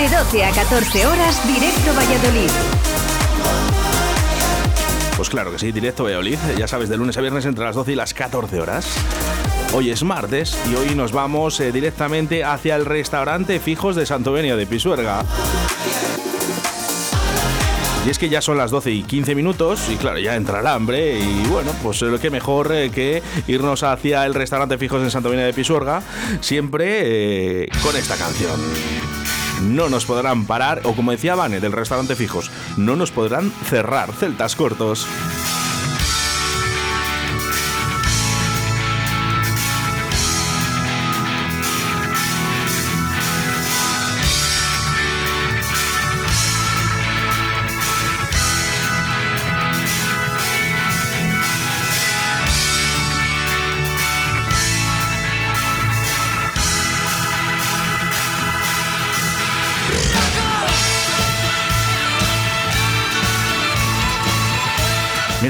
De 12 a 14 horas, directo Valladolid. Pues claro que sí, directo Valladolid, ya sabes, de lunes a viernes entre las 12 y las 14 horas. Hoy es martes y hoy nos vamos eh, directamente hacia el restaurante Fijos de Santovenia de Pisuerga. Y es que ya son las 12 y 15 minutos y claro, ya entra el hambre y bueno, pues lo que mejor eh, que irnos hacia el restaurante Fijos en Santovenia de Pisuerga, siempre eh, con esta canción. No nos podrán parar, o como decía Vane del restaurante Fijos, no nos podrán cerrar celtas cortos.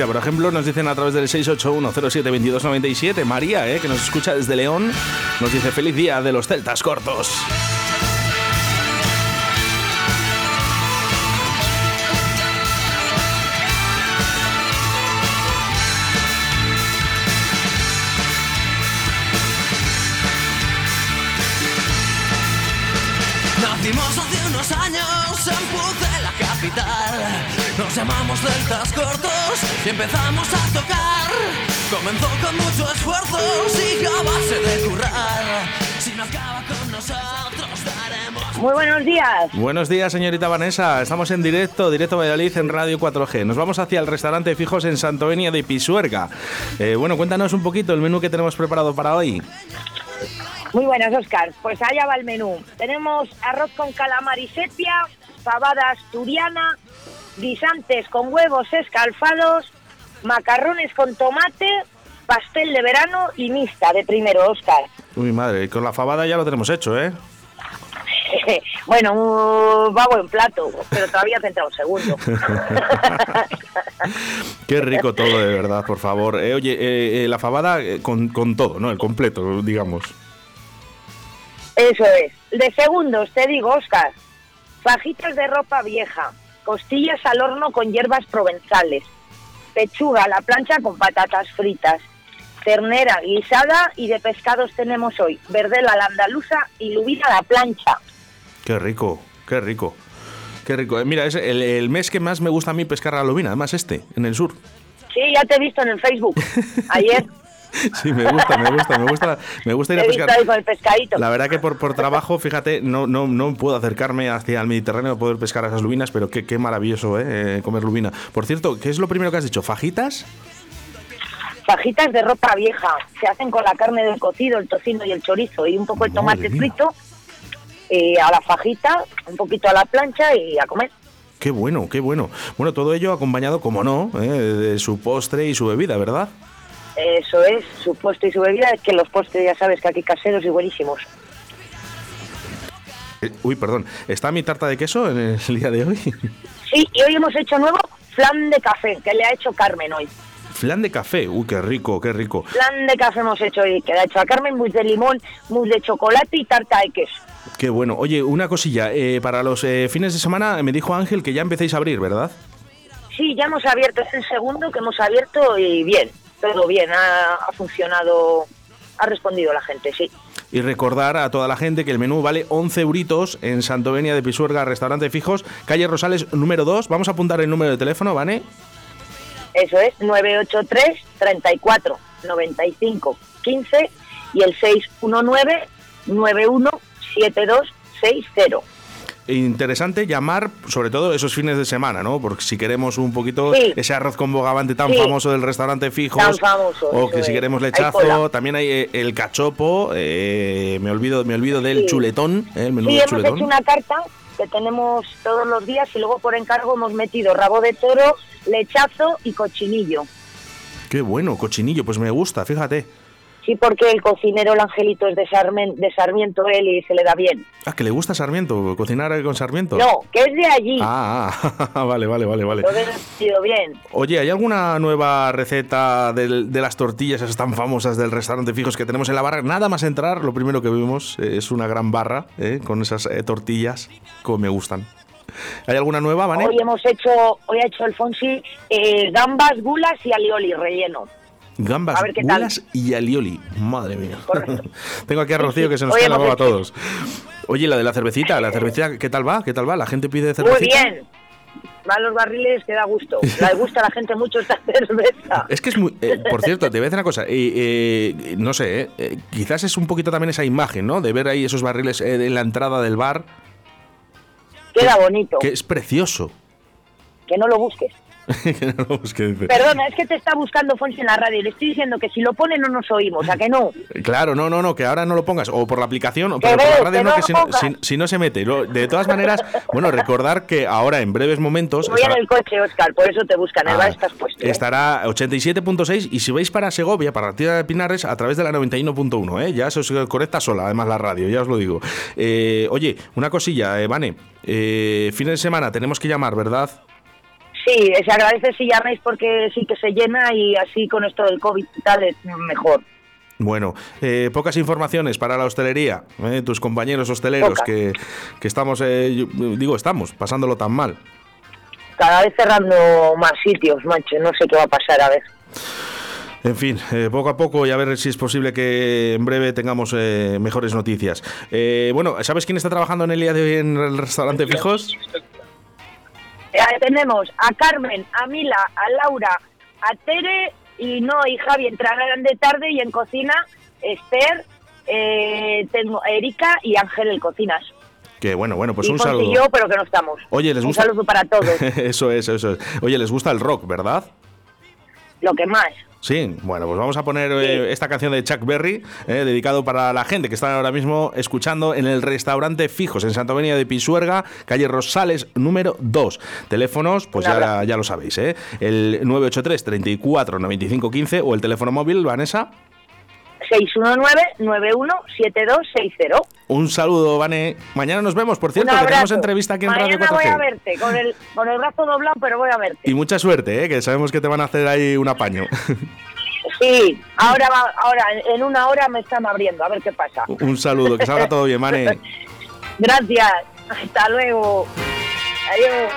Por ejemplo, nos dicen a través del 681072297, María, eh, que nos escucha desde León, nos dice feliz día de los celtas cortos. Nacimos hace unos años en Puce, la capital. Nos llamamos Deltas Cortos y empezamos a tocar. Comenzó con mucho esfuerzo, sigue a base de currar. Si no acaba con nosotros, daremos. Muy buenos días. Buenos días, señorita Vanessa. Estamos en directo, directo Valladolid en Radio 4G. Nos vamos hacia el restaurante Fijos en Santovenia de Pisuerga. Eh, bueno, cuéntanos un poquito el menú que tenemos preparado para hoy. Muy buenas, Oscar. Pues allá va el menú. Tenemos arroz con calamar y sepia, fabada asturiana, guisantes con huevos escalfados, macarrones con tomate, pastel de verano y mixta de primero, Oscar. Uy, madre, con la fabada ya lo tenemos hecho, ¿eh? bueno, uh, va buen plato, pero todavía tendrá un segundo. Qué rico todo, de verdad, por favor. Eh, oye, eh, eh, la fabada eh, con, con todo, ¿no? El completo, digamos. Eso es. De segundos, te digo, Oscar. Fajitas de ropa vieja, costillas al horno con hierbas provenzales, pechuga a la plancha con patatas fritas, ternera guisada y de pescados tenemos hoy, verdela a la andaluza y lubina a la plancha. Qué rico, qué rico. Qué rico. Eh, mira, es el, el mes que más me gusta a mí pescar la lubina, además este, en el sur. Sí, ya te he visto en el Facebook ayer. Sí, me gusta, me gusta, me gusta, me gusta ir a pescar. ahí con el pescadito. La verdad que por, por trabajo, fíjate, no, no, no puedo acercarme hacia el Mediterráneo para poder pescar esas lubinas, pero qué, qué maravilloso, ¿eh? Eh, Comer lubina. Por cierto, ¿qué es lo primero que has dicho? ¿Fajitas? Fajitas de ropa vieja. Se hacen con la carne del cocido, el tocino y el chorizo y un poco de Madre tomate mía. frito. eh, a la fajita, un poquito a la plancha y a comer. Qué bueno, qué bueno. Bueno, todo ello acompañado, como no, ¿eh? de su postre y su bebida, ¿verdad? Eso es, su postre y su bebida, es que los postres ya sabes que aquí caseros y buenísimos. Eh, uy, perdón. ¿Está mi tarta de queso en el día de hoy? Sí, y hoy hemos hecho nuevo flan de café, que le ha hecho Carmen hoy. Flan de café. Uy, qué rico, qué rico. Flan de café hemos hecho hoy, que le ha hecho a Carmen, mousse de limón, mousse de chocolate y tarta de queso. Qué bueno. Oye, una cosilla. eh, para los eh, fines de semana me dijo Ángel que ya empecéis a abrir, ¿verdad? Sí, ya hemos abierto, es el segundo que hemos abierto y bien, todo bien, ha, ha funcionado, ha respondido la gente, sí. Y recordar a toda la gente que el menú vale 11 euritos en Santovenia de Pisuerga, restaurante fijos, calle Rosales número 2. Vamos a apuntar el número de teléfono, ¿vale? Eso es 983 34 95 15 y el 619 91 7260. Interesante llamar, sobre todo esos fines de semana, ¿no? Porque si queremos un poquito Sí. ese arroz con bogavante tan Sí. famoso del restaurante fijos, famoso, o que si es. queremos lechazo, también hay eh, el cachopo, eh, me olvido, me olvido del Sí. chuletón, eh, el menú del hemos chuletón. hecho una carta que tenemos todos los días y luego por encargo hemos metido rabo de toro, lechazo y cochinillo. Qué bueno, cochinillo, pues me gusta, fíjate. Sí, porque el cocinero, el angelito, es de, Sarmen- de Sarmiento él y se le da bien. Ah, que le gusta Sarmiento, cocinar con Sarmiento. No, que es de allí. Ah, ah, vale, vale, vale, vale. Lo he entendido bien. Oye, ¿hay alguna nueva receta de las tortillas esas tan famosas del restaurante fijos que tenemos en la barra? Nada más entrar, lo primero que vimos eh, es una gran barra eh, con esas eh, tortillas como me gustan. ¿Hay alguna nueva, Vane? Hoy hemos hecho, hoy ha hecho el Fonsi eh, gambas, gulas y alioli relleno. Gambas, gulas y alioli. Madre mía. Tengo aquí a Rocío que se nos cae la hemos baba a todos. Oye, la de la cervecita, la cervecita, ¿qué tal va? ¿Qué tal va? ¿La gente pide Muy cervecita? bien. Van los barriles que da gusto. Le gusta a la gente mucho esta cerveza. Es que es muy. eh, por cierto, te voy a decir una cosa. eh, eh, no sé, eh, eh, quizás es un poquito también esa imagen, ¿no? De ver ahí esos barriles en la entrada del bar, Queda bonito. que es precioso. Que no lo busques. Que no, pues, dice- Perdona, es que te está buscando Fonsi en la radio. Le estoy diciendo que si lo pone no nos oímos. ¿A que no? Claro, no, no, no, que ahora no lo pongas, o por la aplicación, o pero por la radio que no, si no, pongas. si- si no se mete. De todas maneras, bueno, recordar que ahora en breves momentos. Voy en estará- el coche, Oscar, por eso te buscan. El Ah, bar estás puesto. ¿eh? Estará 87.6 y si vais para Segovia, para la tierra de Pinares, a través de la 91.1, ¿eh? Ya se os conecta sola, además la radio, ya os lo digo. Eh, oye, una cosilla, eh, Vane, eh, fin de semana tenemos que llamar, ¿verdad? Sí, se agradece si llamáis porque sí que se llena y así con esto del COVID y tal es mejor. Bueno, eh, pocas informaciones para la hostelería, ¿eh? tus compañeros hosteleros Pocas. que, que estamos, eh, yo- digo, estamos pasándolo tan mal. Cada vez cerrando más sitios, macho. No sé qué va a pasar, a ver. En fin, eh, poco a poco y a ver si es posible que en breve tengamos eh, mejores noticias. Eh, bueno, ¿sabes quién está trabajando en el día de hoy en el restaurante Fijos? Eh, tenemos a Carmen, a Mila, a Laura, a Tere y no, y Javi entrarán de tarde y en cocina Esther, eh, tengo a Erika y Ángel en cocinas. Que bueno, bueno, pues y un saludo. y yo, pero que no estamos. Oye, ¿les un gusta? saludo para todos, eso es, eso es. Oye, ¿les gusta el rock, verdad? lo que más. Sí, bueno, pues vamos a poner eh, esta canción de Chuck Berry, eh, dedicado para la gente que está ahora mismo escuchando en el restaurante Fijos, en Santa Avenida de Pisuerga, calle Rosales, número 2. Teléfonos, pues ya, ya lo sabéis, ¿eh? El 983 34 95 15 o el teléfono móvil, Vanessa. 619-917260. Un saludo, Vane. Mañana nos vemos, por cierto, que tenemos entrevista aquí en Mañana Radio 4G. voy a verte, con el, con el brazo doblado, pero voy a verte. Y mucha suerte, ¿eh? que sabemos que te van a hacer ahí un apaño. Sí, ahora, va, ahora en una hora me están abriendo, a ver qué pasa. un saludo, que salga todo bien, Vane. Gracias, hasta luego. Adiós.